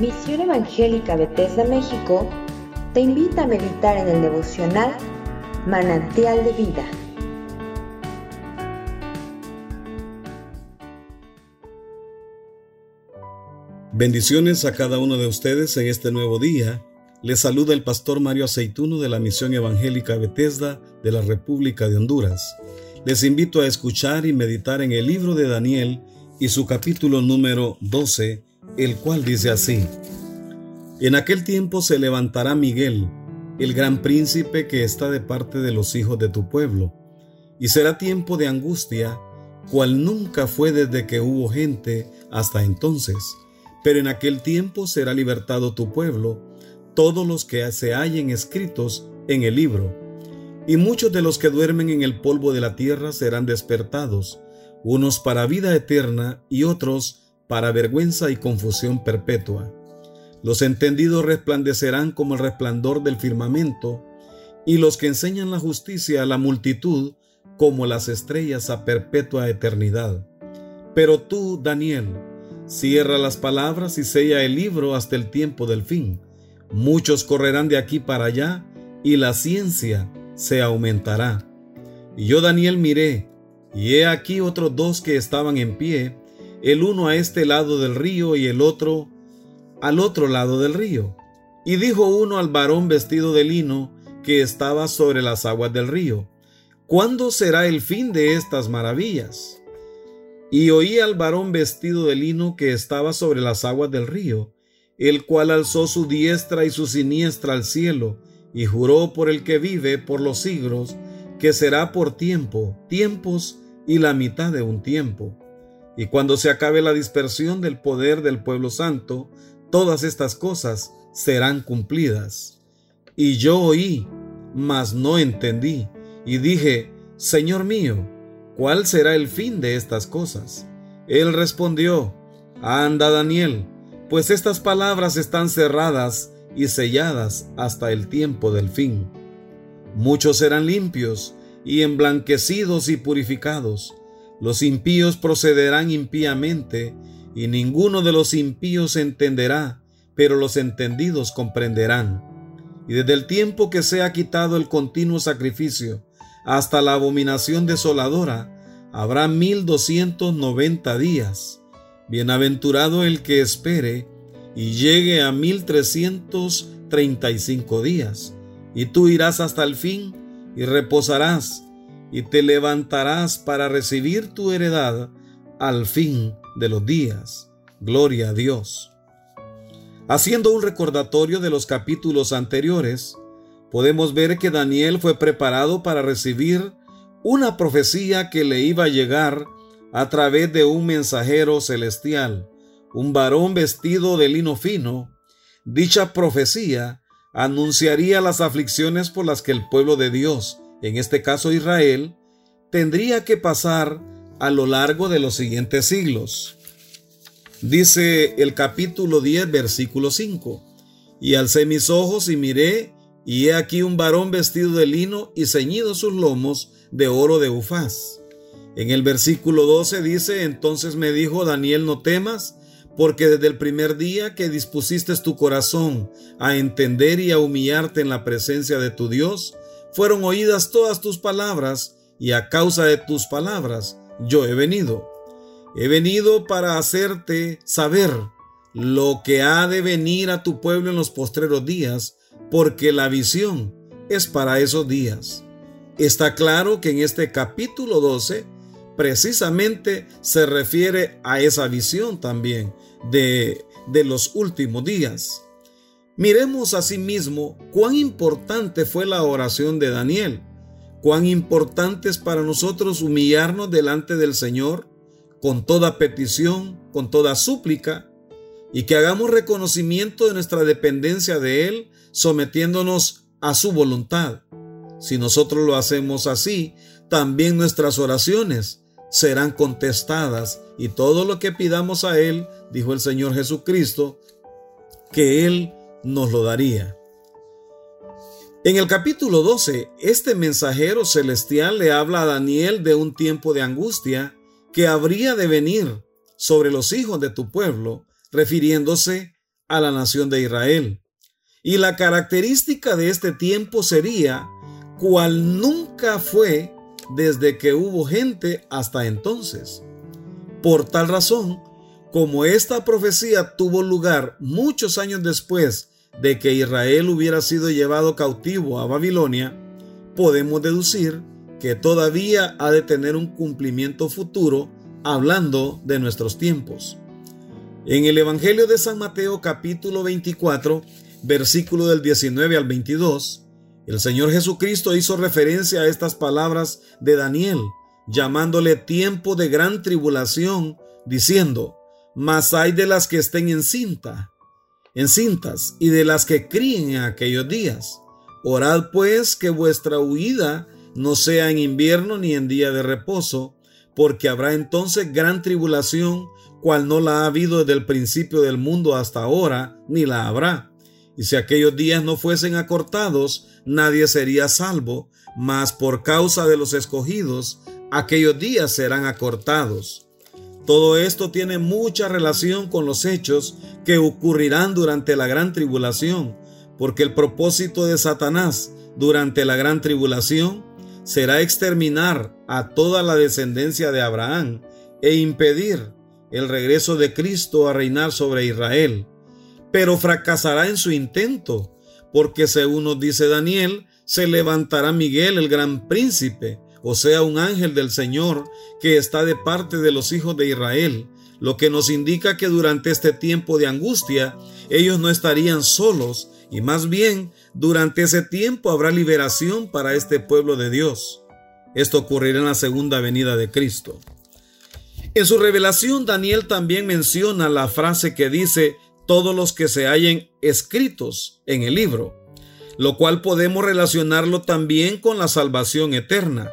Misión Evangélica Bethesda México te invita a meditar en el devocional Manantial de Vida. Bendiciones a cada uno de ustedes en este nuevo día. Les saluda el pastor Mario Aceituno de la Misión Evangélica Bethesda de la República de Honduras. Les invito a escuchar y meditar en el libro de Daniel y su capítulo número 12, el cual dice así. En aquel tiempo se levantará Miguel, el gran príncipe que está de parte de los hijos de tu pueblo, y será tiempo de angustia, cual nunca fue desde que hubo gente hasta entonces. Pero en aquel tiempo será libertado tu pueblo, todos los que se hallen escritos en el libro. Y muchos de los que duermen en el polvo de la tierra serán despertados, unos para vida eterna y otros para vergüenza y confusión perpetua. Los entendidos resplandecerán como el resplandor del firmamento, y los que enseñan la justicia a la multitud como las estrellas a perpetua eternidad. Pero tú, Daniel, cierra las palabras y sella el libro hasta el tiempo del fin. Muchos correrán de aquí para allá, y la ciencia se aumentará. Y yo, Daniel, miré, y he aquí otros dos que estaban en pie, el uno a este lado del río y el otro al otro lado del río. Y dijo uno al varón vestido de lino que estaba sobre las aguas del río, ¿cuándo será el fin de estas maravillas? Y oí al varón vestido de lino que estaba sobre las aguas del río, el cual alzó su diestra y su siniestra al cielo, y juró por el que vive por los siglos, que será por tiempo, tiempos y la mitad de un tiempo. Y cuando se acabe la dispersión del poder del pueblo santo, todas estas cosas serán cumplidas. Y yo oí, mas no entendí, y dije, Señor mío, ¿cuál será el fin de estas cosas? Él respondió, Anda, Daniel, pues estas palabras están cerradas y selladas hasta el tiempo del fin. Muchos serán limpios y emblanquecidos y purificados. Los impíos procederán impíamente, y ninguno de los impíos entenderá, pero los entendidos comprenderán. Y desde el tiempo que se ha quitado el continuo sacrificio hasta la abominación desoladora, habrá mil doscientos noventa días. Bienaventurado el que espere y llegue a mil trescientos treinta y cinco días. Y tú irás hasta el fin y reposarás y te levantarás para recibir tu heredad al fin de los días. Gloria a Dios. Haciendo un recordatorio de los capítulos anteriores, podemos ver que Daniel fue preparado para recibir una profecía que le iba a llegar a través de un mensajero celestial, un varón vestido de lino fino. Dicha profecía anunciaría las aflicciones por las que el pueblo de Dios, en este caso Israel, tendría que pasar a lo largo de los siguientes siglos. Dice el capítulo 10, versículo 5. Y alcé mis ojos y miré, y he aquí un varón vestido de lino y ceñido sus lomos de oro de Ufaz. En el versículo 12 dice, entonces me dijo Daniel, no temas, porque desde el primer día que dispusiste tu corazón a entender y a humillarte en la presencia de tu Dios, fueron oídas todas tus palabras, y a causa de tus palabras yo he venido. He venido para hacerte saber lo que ha de venir a tu pueblo en los postreros días, porque la visión es para esos días. Está claro que en este capítulo 12 precisamente se refiere a esa visión también de, de los últimos días. Miremos asimismo cuán importante fue la oración de Daniel cuán importante es para nosotros humillarnos delante del Señor con toda petición, con toda súplica, y que hagamos reconocimiento de nuestra dependencia de Él, sometiéndonos a su voluntad. Si nosotros lo hacemos así, también nuestras oraciones serán contestadas y todo lo que pidamos a Él, dijo el Señor Jesucristo, que Él nos lo daría. En el capítulo 12, este mensajero celestial le habla a Daniel de un tiempo de angustia que habría de venir sobre los hijos de tu pueblo, refiriéndose a la nación de Israel. Y la característica de este tiempo sería cual nunca fue desde que hubo gente hasta entonces. Por tal razón, como esta profecía tuvo lugar muchos años después de que Israel hubiera sido llevado cautivo a Babilonia, podemos deducir que todavía ha de tener un cumplimiento futuro hablando de nuestros tiempos. En el Evangelio de San Mateo capítulo 24, versículo del 19 al 22, el Señor Jesucristo hizo referencia a estas palabras de Daniel, llamándole tiempo de gran tribulación, diciendo, mas hay de las que estén en cinta, en cintas, y de las que críen en aquellos días. Orad pues que vuestra huida no sea en invierno ni en día de reposo, porque habrá entonces gran tribulación, cual no la ha habido desde el principio del mundo hasta ahora, ni la habrá. Y si aquellos días no fuesen acortados, nadie sería salvo, mas por causa de los escogidos, aquellos días serán acortados. Todo esto tiene mucha relación con los hechos que ocurrirán durante la gran tribulación, porque el propósito de Satanás durante la gran tribulación será exterminar a toda la descendencia de Abraham e impedir el regreso de Cristo a reinar sobre Israel. Pero fracasará en su intento, porque según nos dice Daniel, se levantará Miguel el gran príncipe, o sea, un ángel del Señor que está de parte de los hijos de Israel, lo que nos indica que durante este tiempo de angustia ellos no estarían solos y más bien durante ese tiempo habrá liberación para este pueblo de Dios. Esto ocurrirá en la segunda venida de Cristo. En su revelación Daniel también menciona la frase que dice todos los que se hallen escritos en el libro, lo cual podemos relacionarlo también con la salvación eterna.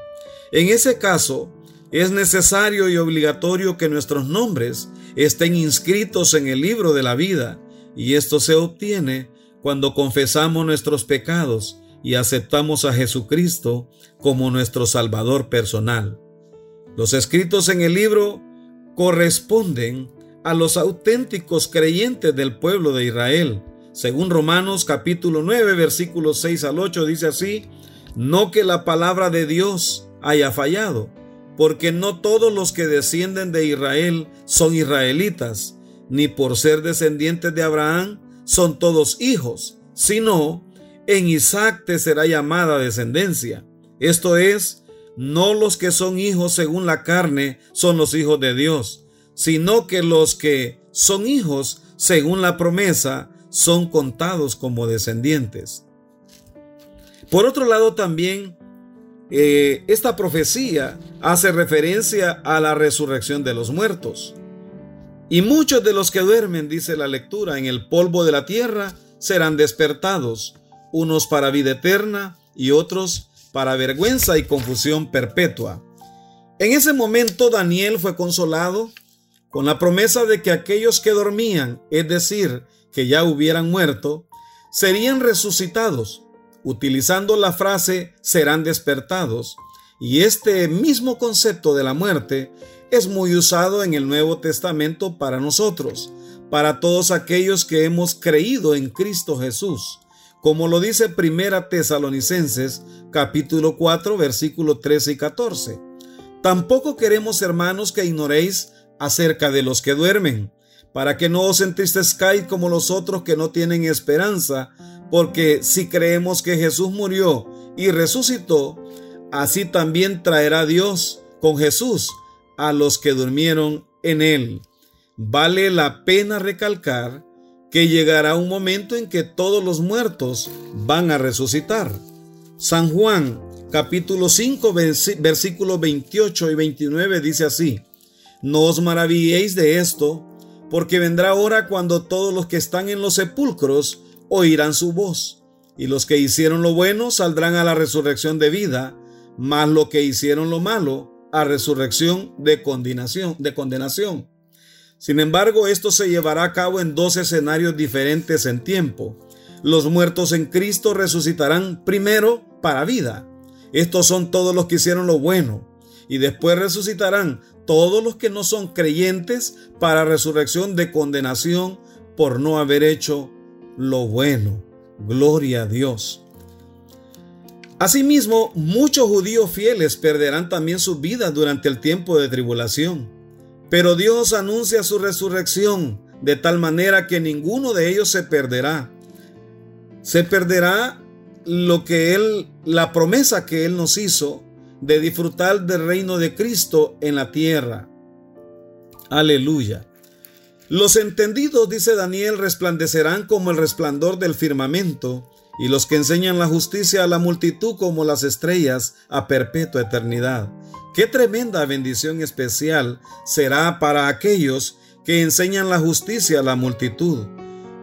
En ese caso, es necesario y obligatorio que nuestros nombres estén inscritos en el libro de la vida, y esto se obtiene cuando confesamos nuestros pecados y aceptamos a Jesucristo como nuestro Salvador personal. Los escritos en el libro corresponden a los auténticos creyentes del pueblo de Israel. Según Romanos capítulo 9 versículos 6 al 8 dice así, no que la palabra de Dios haya fallado, porque no todos los que descienden de Israel son israelitas, ni por ser descendientes de Abraham son todos hijos, sino en Isaac te será llamada descendencia. Esto es, no los que son hijos según la carne son los hijos de Dios, sino que los que son hijos según la promesa son contados como descendientes. Por otro lado también, eh, esta profecía hace referencia a la resurrección de los muertos. Y muchos de los que duermen, dice la lectura, en el polvo de la tierra, serán despertados, unos para vida eterna y otros para vergüenza y confusión perpetua. En ese momento Daniel fue consolado con la promesa de que aquellos que dormían, es decir, que ya hubieran muerto, serían resucitados, utilizando la frase serán despertados, y este mismo concepto de la muerte es muy usado en el Nuevo Testamento para nosotros, para todos aquellos que hemos creído en Cristo Jesús, como lo dice Primera Tesalonicenses capítulo 4 versículo 13 y 14. Tampoco queremos, hermanos, que ignoréis acerca de los que duermen, para que no os entristezcáis como los otros que no tienen esperanza, porque si creemos que Jesús murió y resucitó, así también traerá Dios con Jesús a los que durmieron en él. Vale la pena recalcar que llegará un momento en que todos los muertos van a resucitar. San Juan capítulo 5 versículos 28 y 29 dice así, No os maravilléis de esto, porque vendrá hora cuando todos los que están en los sepulcros oirán su voz, y los que hicieron lo bueno saldrán a la resurrección de vida, mas los que hicieron lo malo a resurrección de condenación, de condenación. Sin embargo, esto se llevará a cabo en dos escenarios diferentes en tiempo. Los muertos en Cristo resucitarán primero para vida. Estos son todos los que hicieron lo bueno. Y después resucitarán todos los que no son creyentes para resurrección de condenación por no haber hecho lo bueno. Gloria a Dios. Asimismo, muchos judíos fieles perderán también sus vidas durante el tiempo de tribulación. Pero Dios anuncia su resurrección de tal manera que ninguno de ellos se perderá. Se perderá lo que él la promesa que él nos hizo de disfrutar del reino de Cristo en la tierra. Aleluya. Los entendidos, dice Daniel, resplandecerán como el resplandor del firmamento y los que enseñan la justicia a la multitud como las estrellas a perpetua eternidad. Qué tremenda bendición especial será para aquellos que enseñan la justicia a la multitud,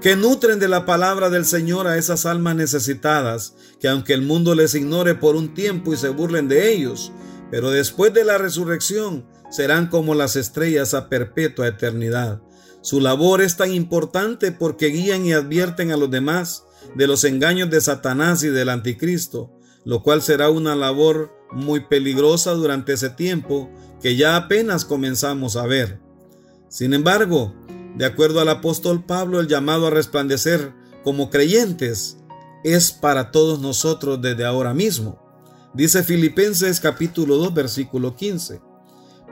que nutren de la palabra del Señor a esas almas necesitadas, que aunque el mundo les ignore por un tiempo y se burlen de ellos, pero después de la resurrección serán como las estrellas a perpetua eternidad. Su labor es tan importante porque guían y advierten a los demás de los engaños de Satanás y del anticristo, lo cual será una labor muy peligrosa durante ese tiempo que ya apenas comenzamos a ver. Sin embargo, de acuerdo al apóstol Pablo, el llamado a resplandecer como creyentes es para todos nosotros desde ahora mismo. Dice Filipenses capítulo 2 versículo 15,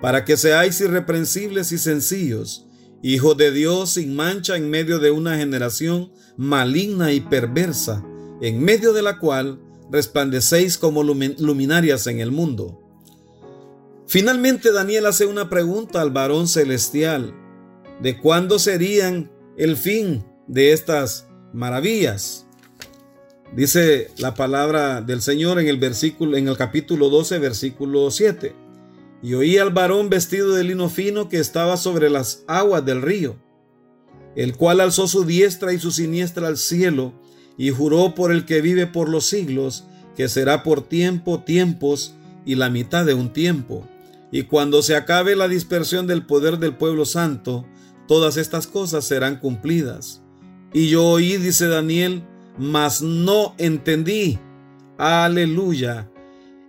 para que seáis irreprensibles y sencillos, hijos de Dios sin mancha en medio de una generación maligna y perversa, en medio de la cual resplandecéis como luminarias en el mundo. Finalmente Daniel hace una pregunta al varón celestial de cuándo serían el fin de estas maravillas. Dice la palabra del Señor en el versículo en el capítulo 12 versículo 7. Y oí al varón vestido de lino fino que estaba sobre las aguas del río el cual alzó su diestra y su siniestra al cielo, y juró por el que vive por los siglos, que será por tiempo, tiempos y la mitad de un tiempo. Y cuando se acabe la dispersión del poder del pueblo santo, todas estas cosas serán cumplidas. Y yo oí, dice Daniel, mas no entendí. Aleluya.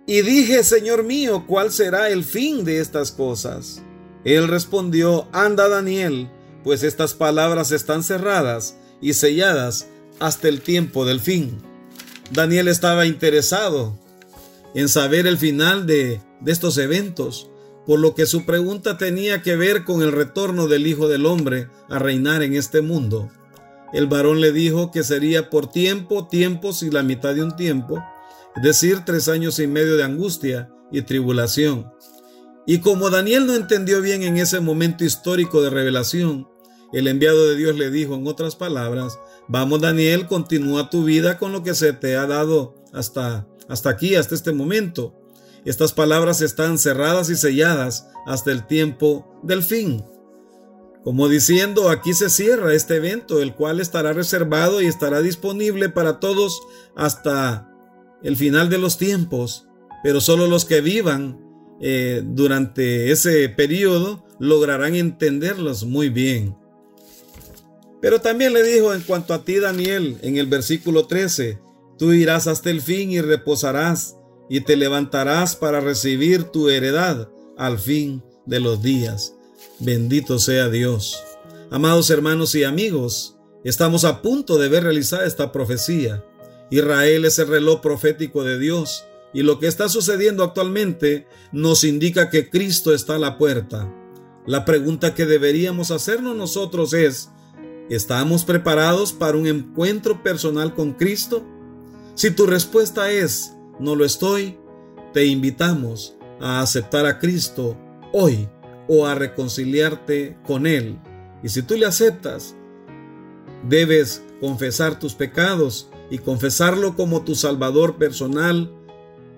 Y dije, Señor mío, ¿cuál será el fin de estas cosas? Él respondió, anda Daniel, pues estas palabras están cerradas y selladas hasta el tiempo del fin. Daniel estaba interesado en saber el final de, de estos eventos, por lo que su pregunta tenía que ver con el retorno del Hijo del Hombre a reinar en este mundo. El varón le dijo que sería por tiempo, tiempos y la mitad de un tiempo, es decir, tres años y medio de angustia y tribulación. Y como Daniel no entendió bien en ese momento histórico de revelación, el enviado de Dios le dijo en otras palabras, vamos Daniel, continúa tu vida con lo que se te ha dado hasta, hasta aquí, hasta este momento. Estas palabras están cerradas y selladas hasta el tiempo del fin. Como diciendo, aquí se cierra este evento, el cual estará reservado y estará disponible para todos hasta el final de los tiempos, pero solo los que vivan eh, durante ese periodo lograrán entenderlos muy bien. Pero también le dijo en cuanto a ti, Daniel, en el versículo 13, tú irás hasta el fin y reposarás y te levantarás para recibir tu heredad al fin de los días. Bendito sea Dios. Amados hermanos y amigos, estamos a punto de ver realizada esta profecía. Israel es el reloj profético de Dios y lo que está sucediendo actualmente nos indica que Cristo está a la puerta. La pregunta que deberíamos hacernos nosotros es, ¿Estamos preparados para un encuentro personal con Cristo? Si tu respuesta es no lo estoy, te invitamos a aceptar a Cristo hoy o a reconciliarte con Él. Y si tú le aceptas, debes confesar tus pecados y confesarlo como tu Salvador personal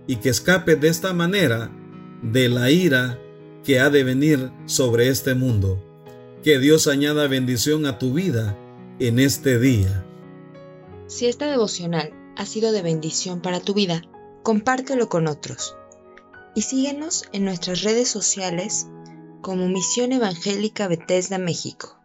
y que escape de esta manera de la ira que ha de venir sobre este mundo. Que Dios añada bendición a tu vida en este día. Si esta devocional ha sido de bendición para tu vida, compártelo con otros. Y síguenos en nuestras redes sociales como Misión Evangélica Bethesda México.